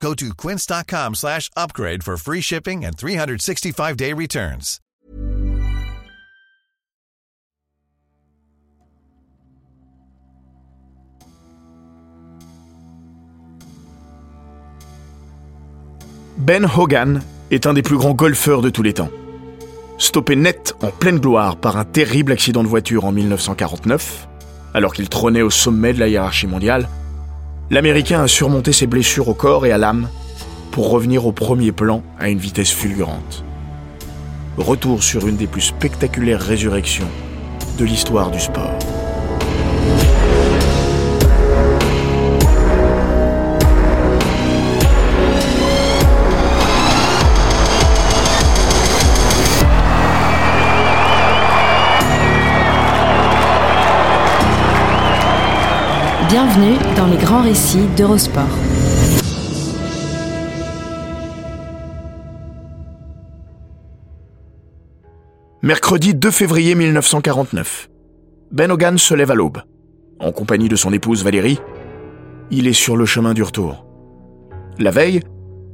Go to quince.com slash upgrade for free shipping and 365-day returns. Ben Hogan est un des plus grands golfeurs de tous les temps. Stoppé net en pleine gloire par un terrible accident de voiture en 1949, alors qu'il trônait au sommet de la hiérarchie mondiale, l'Américain a surmonté ses blessures au corps et à l'âme pour revenir au premier plan à une vitesse fulgurante. Retour sur une des plus spectaculaires résurrections de l'histoire du sport. Bienvenue dans les grands récits d'Eurosport. Mercredi 2 février 1949. Ben Hogan se lève à l'aube. En compagnie de son épouse Valérie, il est sur le chemin du retour. La veille,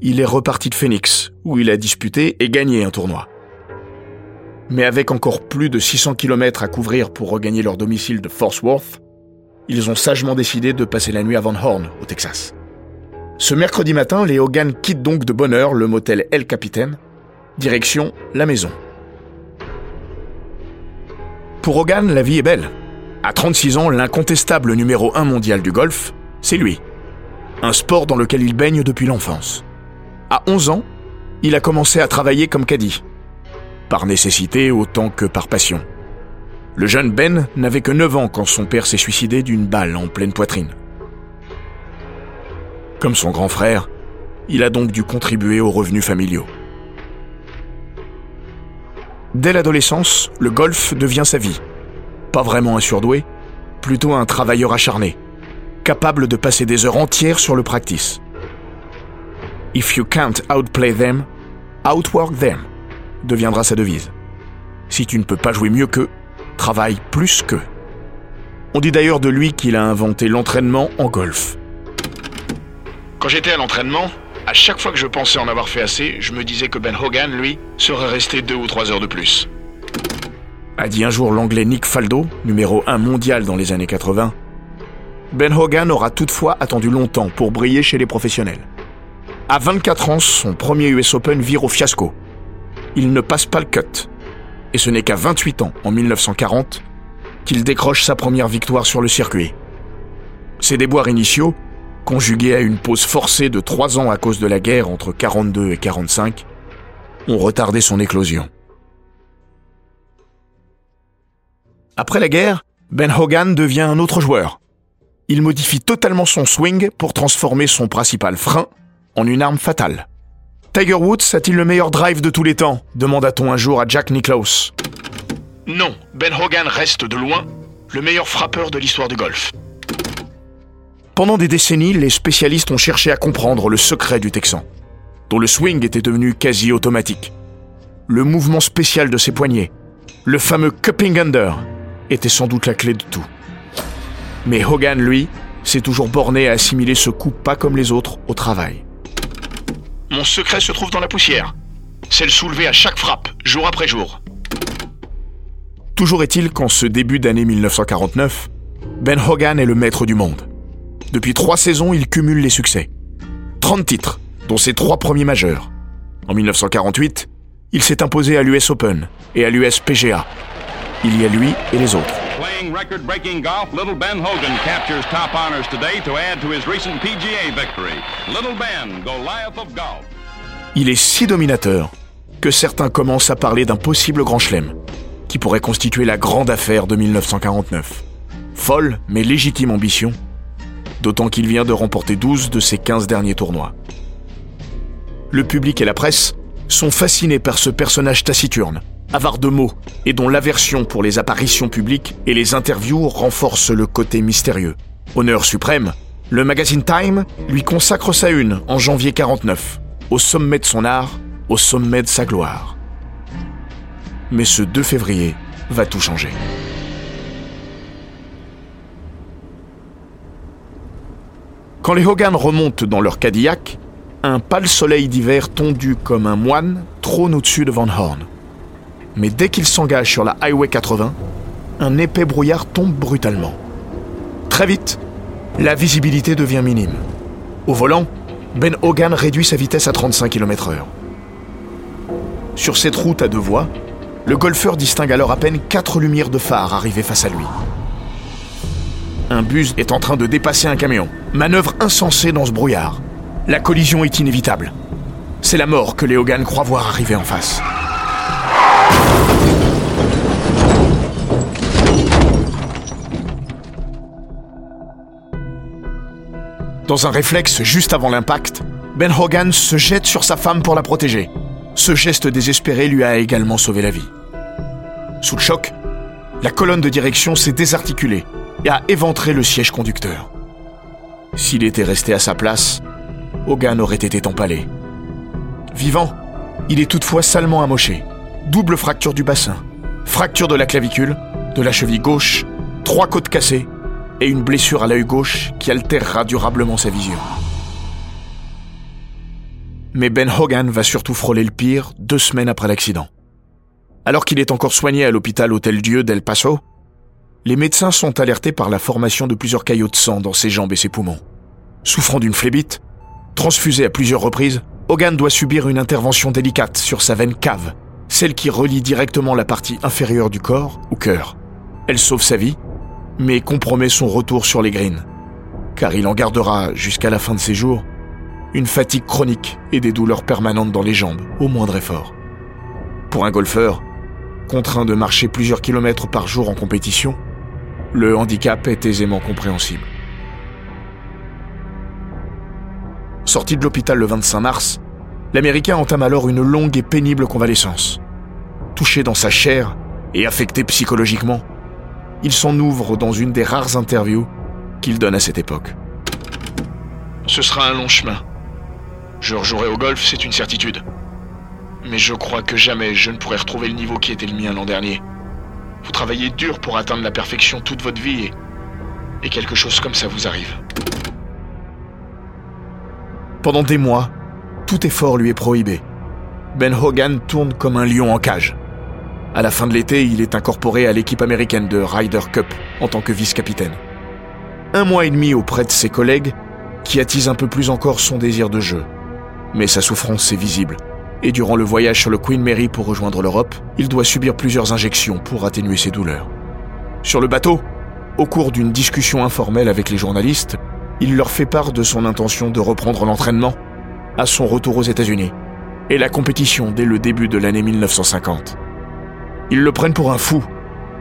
il est reparti de Phoenix, où il a disputé et gagné un tournoi. Mais avec encore plus de 600 km à couvrir pour regagner leur domicile de Fort Worth, ils ont sagement décidé de passer la nuit à Van Horn, au Texas. Ce mercredi matin, les Hogan quittent donc de bonne heure le motel El Capitaine, direction la maison. Pour Hogan, la vie est belle. À 36 ans, l'incontestable numéro 1 mondial du golf, c'est lui. Un sport dans lequel il baigne depuis l'enfance. À 11 ans, il a commencé à travailler comme caddie. Par nécessité autant que par passion. Le jeune Ben n'avait que 9 ans quand son père s'est suicidé d'une balle en pleine poitrine. Comme son grand frère, il a donc dû contribuer aux revenus familiaux. Dès l'adolescence, le golf devient sa vie. Pas vraiment un surdoué, plutôt un travailleur acharné, capable de passer des heures entières sur le practice. If you can't outplay them, outwork them deviendra sa devise. Si tu ne peux pas jouer mieux qu'eux, travaille plus qu'eux. On dit d'ailleurs de lui qu'il a inventé l'entraînement en golf. Quand j'étais à l'entraînement, à chaque fois que je pensais en avoir fait assez, je me disais que Ben Hogan, lui, serait resté deux ou trois heures de plus. A dit un jour l'anglais Nick Faldo, numéro 1 mondial dans les années 80. Ben Hogan aura toutefois attendu longtemps pour briller chez les professionnels. À 24 ans, son premier US Open vire au fiasco. Il ne passe pas le cut. Et ce n'est qu'à 28 ans, en 1940, qu'il décroche sa première victoire sur le circuit. Ses déboires initiaux, conjugués à une pause forcée de 3 ans à cause de la guerre entre 42 et 45, ont retardé son éclosion. Après la guerre, Ben Hogan devient un autre joueur. Il modifie totalement son swing pour transformer son principal frein en une arme fatale. Tiger Woods a-t-il le meilleur drive de tous les temps? demanda-t-on un jour à Jack Nicklaus. Non, Ben Hogan reste de loin le meilleur frappeur de l'histoire du golf. Pendant des décennies, les spécialistes ont cherché à comprendre le secret du Texan, dont le swing était devenu quasi automatique. Le mouvement spécial de ses poignets, le fameux cupping under, était sans doute la clé de tout. Mais Hogan, lui, s'est toujours borné à assimiler ce coup pas comme les autres au travail. Mon secret se trouve dans la poussière. C'est le soulever à chaque frappe, jour après jour. Toujours est-il qu'en ce début d'année 1949, Ben Hogan est le maître du monde. Depuis trois saisons, il cumule les succès. 30 titres, dont ses trois premiers majeurs. En 1948, il s'est imposé à l'US Open et à l'US PGA. Il y a lui et les autres. Playing record-breaking golf, Little Ben Hogan captures top honors today to add to his recent PGA victory. Little Ben, Goliath of golf. Il est si dominateur que certains commencent à parler d'un possible grand chelem, qui pourrait constituer la grande affaire de 1949. Folle mais légitime ambition, d'autant qu'il vient de remporter 12 de ses 15 derniers tournois. Le public et la presse sont fascinés par ce personnage taciturne, avare de mots et dont l'aversion pour les apparitions publiques et les interviews renforce le côté mystérieux. Honneur suprême, le magazine Time lui consacre sa une en janvier 49, au sommet de son art, au sommet de sa gloire. Mais ce 2 février va tout changer. Quand les Hogan remontent dans leur Cadillac, un pâle soleil d'hiver tondu comme un moine trône au-dessus de Van Horn. Mais dès qu'ils s'engagent sur la Highway 80, un épais brouillard tombe brutalement. Très vite, la visibilité devient minime. Au volant, Ben Hogan réduit sa vitesse à 35 km/h. Sur cette route à deux voies, le golfeur distingue alors à peine quatre lumières de phare arrivées face à lui. Un bus est en train de dépasser un camion. Manœuvre insensée dans ce brouillard. La collision est inévitable. C'est la mort que les Hogan croient voir arriver en face. Dans un réflexe juste avant l'impact, Ben Hogan se jette sur sa femme pour la protéger. Ce geste désespéré lui a également sauvé la vie. Sous le choc, la colonne de direction s'est désarticulée et a éventré le siège conducteur. S'il était resté à sa place, Hogan aurait été empalé. Vivant, il est toutefois salement amoché. Double fracture du bassin, fracture de la clavicule, de la cheville gauche, trois côtes cassées et une blessure à l'œil gauche qui altérera durablement sa vision. Mais Ben Hogan va surtout frôler le pire deux semaines après l'accident. Alors qu'il est encore soigné à l'hôpital Hôtel Dieu d'El Paso, les médecins sont alertés par la formation de plusieurs caillots de sang dans ses jambes et ses poumons. Souffrant d'une phlébite, transfusé à plusieurs reprises, Hogan doit subir une intervention délicate sur sa veine cave, celle qui relie directement la partie inférieure du corps au cœur. Elle sauve sa vie, mais compromet son retour sur les greens, car il en gardera, jusqu'à la fin de ses jours, une fatigue chronique et des douleurs permanentes dans les jambes, au moindre effort. Pour un golfeur, contraint de marcher plusieurs kilomètres par jour en compétition, le handicap est aisément compréhensible. Sorti de l'hôpital le 25 mars, l'Américain entame alors une longue et pénible convalescence. Touché dans sa chair et affecté psychologiquement, il s'en ouvre dans une des rares interviews qu'il donne à cette époque. Ce sera un long chemin. Je rejouerai au golf, c'est une certitude. Mais je crois que jamais je ne pourrai retrouver le niveau qui était le mien l'an dernier. Vous travaillez dur pour atteindre la perfection toute votre vie et, et quelque chose comme ça vous arrive. Pendant des mois, tout effort lui est prohibé. Ben Hogan tourne comme un lion en cage. À la fin de l'été, il est incorporé à l'équipe américaine de Ryder Cup en tant que vice-capitaine. Un mois et demi auprès de ses collègues, qui attise un peu plus encore son désir de jeu. Mais sa souffrance est visible et durant le voyage sur le Queen Mary pour rejoindre l'Europe, il doit subir plusieurs injections pour atténuer ses douleurs. Sur le bateau, au cours d'une discussion informelle avec les journalistes, il leur fait part de son intention de reprendre l'entraînement à son retour aux États-Unis et la compétition dès le début de l'année 1950. Ils le prennent pour un fou.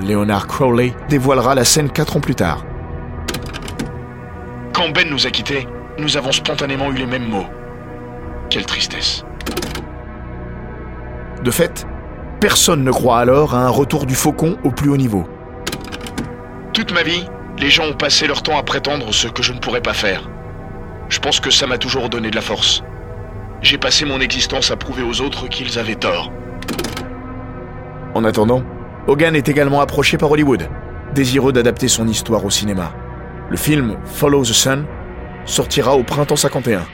Leonard Crowley dévoilera la scène quatre ans plus tard. Quand Ben nous a quittés, nous avons spontanément eu les mêmes mots. Quelle tristesse. De fait, personne ne croit alors à un retour du faucon au plus haut niveau. Toute ma vie, les gens ont passé leur temps à prétendre ce que je ne pourrais pas faire. Je pense que ça m'a toujours donné de la force. J'ai passé mon existence à prouver aux autres qu'ils avaient tort. En attendant, Hogan est également approché par Hollywood, désireux d'adapter son histoire au cinéma. Le film Follow the Sun sortira au printemps 51,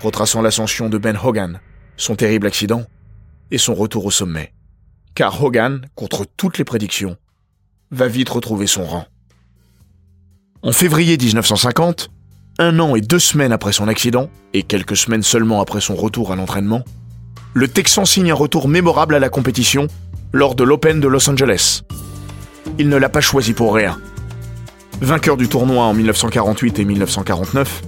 retraçant l'ascension de Ben Hogan, son terrible accident et son retour au sommet. Car Hogan, contre toutes les prédictions, va vite retrouver son rang. En février 1950, un an et deux semaines après son accident, et quelques semaines seulement après son retour à l'entraînement, le Texan signe un retour mémorable à la compétition lors de l'Open de Los Angeles. Il ne l'a pas choisi pour rien. Vainqueur du tournoi en 1948 et 1949,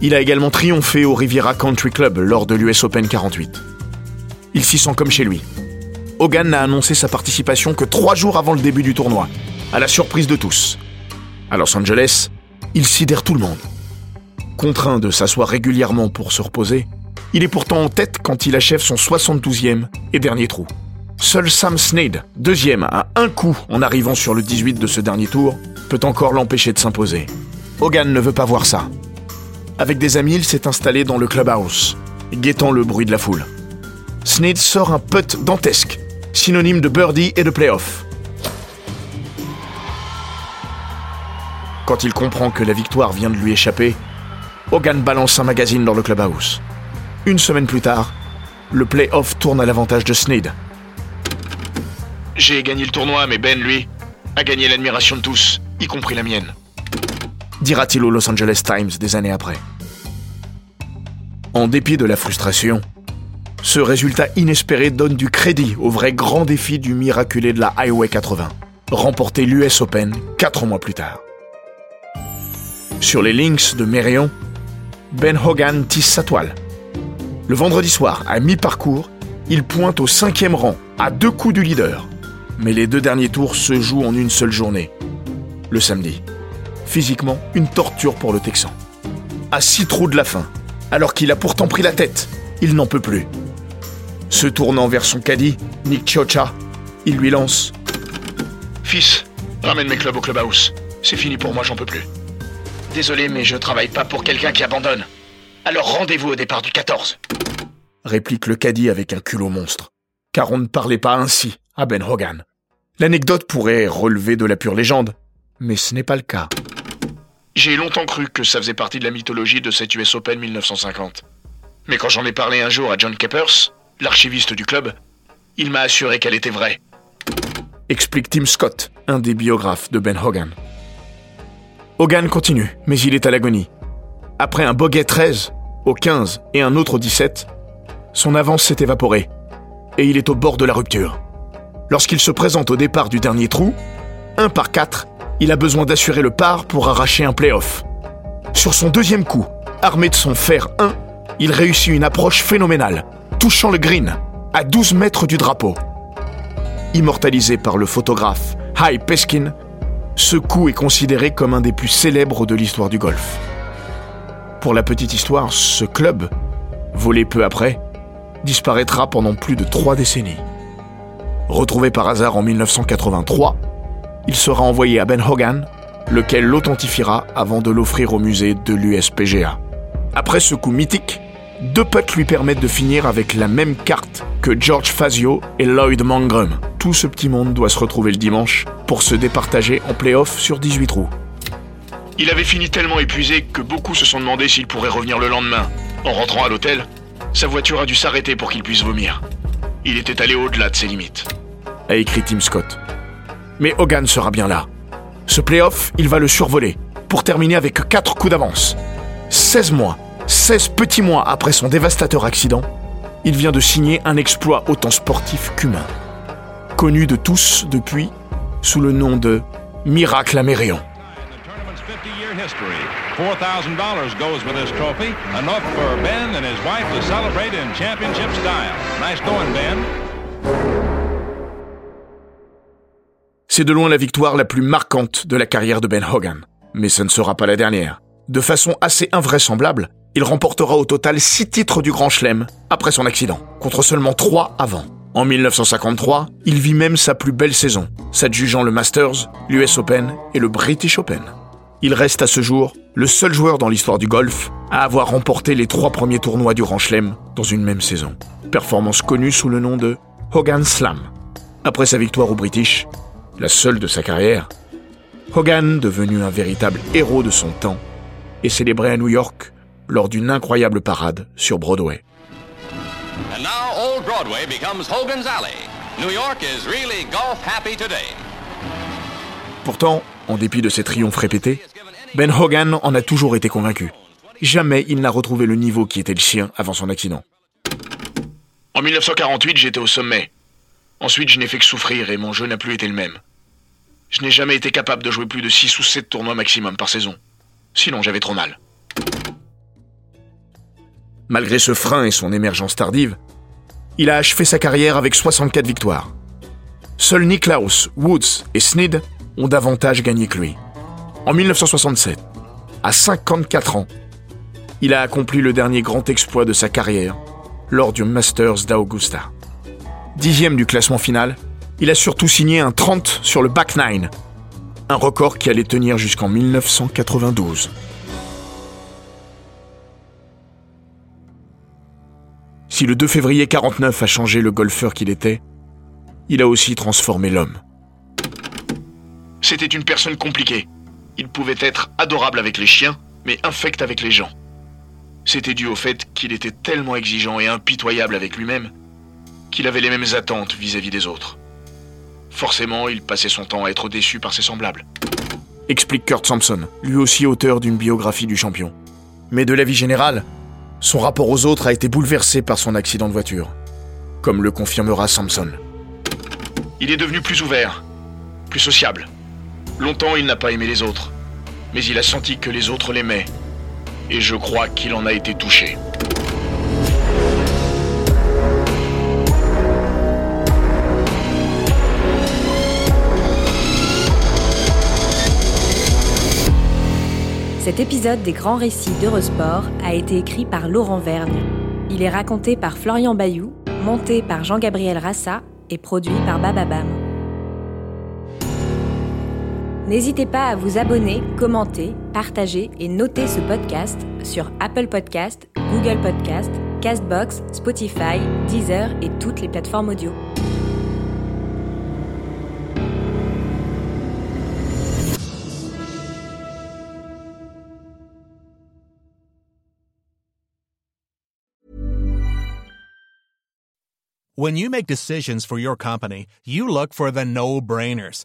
il a également triomphé au Riviera Country Club lors de l'US Open 48 il s'y sent comme chez lui. Hogan n'a annoncé sa participation que trois jours avant le début du tournoi, à la surprise de tous. À Los Angeles, il sidère tout le monde. Contraint de s'asseoir régulièrement pour se reposer, il est pourtant en tête quand il achève son 72e et dernier trou. Seul Sam Snead, deuxième à un coup en arrivant sur le 18 de ce dernier tour, peut encore l'empêcher de s'imposer. Hogan ne veut pas voir ça. Avec des amis, il s'est installé dans le clubhouse, guettant le bruit de la foule. Snead sort un putt dantesque, synonyme de birdie et de playoff. Quand il comprend que la victoire vient de lui échapper, Hogan balance un magazine dans le clubhouse. Une semaine plus tard, le playoff tourne à l'avantage de Snead. J'ai gagné le tournoi, mais Ben, lui, a gagné l'admiration de tous, y compris la mienne. Dira-t-il au Los Angeles Times des années après. En dépit de la frustration, ce résultat inespéré donne du crédit au vrai grand défi du miraculé de la Highway 80, remporter l'US Open quatre mois plus tard. Sur les links de Mérion, Ben Hogan tisse sa toile. Le vendredi soir, à mi-parcours, il pointe au cinquième rang, à deux coups du leader. Mais les deux derniers tours se jouent en une seule journée. Le samedi. Physiquement, une torture pour le Texan. À six trous de la fin, alors qu'il a pourtant pris la tête, il n'en peut plus. Se tournant vers son caddie, Nick Chocha, il lui lance Fils, ramène mes clubs au clubhouse. C'est fini pour moi, j'en peux plus. Désolé, mais je travaille pas pour quelqu'un qui abandonne. Alors rendez-vous au départ du 14. Réplique le caddie avec un culot monstre. Car on ne parlait pas ainsi à Ben Hogan. L'anecdote pourrait relever de la pure légende, mais ce n'est pas le cas. J'ai longtemps cru que ça faisait partie de la mythologie de cette US Open 1950. Mais quand j'en ai parlé un jour à John Keppers, l'archiviste du club, il m'a assuré qu'elle était vraie. Explique Tim Scott, un des biographes de Ben Hogan. Hogan continue, mais il est à l'agonie. Après un bogey 13, au 15 et un autre au 17, son avance s'est évaporée et il est au bord de la rupture. Lorsqu'il se présente au départ du dernier trou, un par quatre, il a besoin d'assurer le par pour arracher un playoff. Sur son deuxième coup, armé de son fer 1, il réussit une approche phénoménale, touchant le green, à 12 mètres du drapeau. Immortalisé par le photographe Hy Peskin, ce coup est considéré comme un des plus célèbres de l'histoire du golf. Pour la petite histoire, ce club, volé peu après, disparaîtra pendant plus de trois décennies. Retrouvé par hasard en 1983, il sera envoyé à Ben Hogan, lequel l'authentifiera avant de l'offrir au musée de l'USPGA. Après ce coup mythique, deux putts lui permettent de finir avec la même carte que George Fazio et Lloyd Mangrum. Tout ce petit monde doit se retrouver le dimanche pour se départager en playoff sur 18 trous. Il avait fini tellement épuisé que beaucoup se sont demandé s'il pourrait revenir le lendemain. En rentrant à l'hôtel, sa voiture a dû s'arrêter pour qu'il puisse vomir. Il était allé au-delà de ses limites. A écrit Tim Scott. Mais Hogan sera bien là. Ce playoff, il va le survoler, pour terminer avec 4 coups d'avance. 16 mois, 16 petits mois après son dévastateur accident, il vient de signer un exploit autant sportif qu'humain. Connu de tous depuis sous le nom de Miracle Amérion. $4,000 goes with this trophy, enough for Ben and his wife to celebrate in championship style. Nice going, Ben. C'est de loin la victoire la plus marquante de la carrière de Ben Hogan. Mais ce ne sera pas la dernière. De façon assez invraisemblable, il remportera au total 6 titres du Grand Chelem après son accident, contre seulement 3 avant. En 1953, il vit même sa plus belle saison, s'adjugeant le Masters, l'US Open et le British Open. Il reste à ce jour le seul joueur dans l'histoire du golf à avoir remporté les trois premiers tournois du Grand Chelem dans une même saison. Performance connue sous le nom de Hogan Slam. Après sa victoire au British, la seule de sa carrière, Hogan, devenu un véritable héros de son temps, est célébré à New York lors d'une incroyable parade sur Broadway. And now Old Broadway becomes Hogan's Alley. New York is really golf happy today. Pourtant, en dépit de ses triomphes répétés, Ben Hogan en a toujours été convaincu. Jamais il n'a retrouvé le niveau qui était le sien avant son accident. En 1948, j'étais au sommet. Ensuite, je n'ai fait que souffrir et mon jeu n'a plus été le même. Je n'ai jamais été capable de jouer plus de 6 ou 7 tournois maximum par saison. Sinon, j'avais trop mal. Malgré ce frein et son émergence tardive, il a achevé sa carrière avec 64 victoires. Seuls Niklaus, Woods et Snead ont davantage gagné que lui. En 1967, à 54 ans, il a accompli le dernier grand exploit de sa carrière lors du Masters d'Augusta. Dixième du classement final, il a surtout signé un 30 sur le back 9, un record qui allait tenir jusqu'en 1992. Si le 2 février 49 a changé le golfeur qu'il était, il a aussi transformé l'homme. C'était une personne compliquée. Il pouvait être adorable avec les chiens, mais infect avec les gens. C'était dû au fait qu'il était tellement exigeant et impitoyable avec lui-même qu'il avait les mêmes attentes vis-à-vis des autres. Forcément, il passait son temps à être déçu par ses semblables. Explique Kurt Sampson, lui aussi auteur d'une biographie du champion. Mais de la vie générale, son rapport aux autres a été bouleversé par son accident de voiture, comme le confirmera Sampson. Il est devenu plus ouvert, plus sociable. Longtemps, il n'a pas aimé les autres, mais il a senti que les autres l'aimaient, et je crois qu'il en a été touché. Cet épisode des grands récits d'Eurosport a été écrit par Laurent Vergne. Il est raconté par Florian Bayou, monté par Jean-Gabriel Rassa et produit par Bababam. N'hésitez pas à vous abonner, commenter, partager et noter ce podcast sur Apple Podcast, Google Podcast, Castbox, Spotify, Deezer et toutes les plateformes audio. When you make decisions for your company, you look for the no-brainers.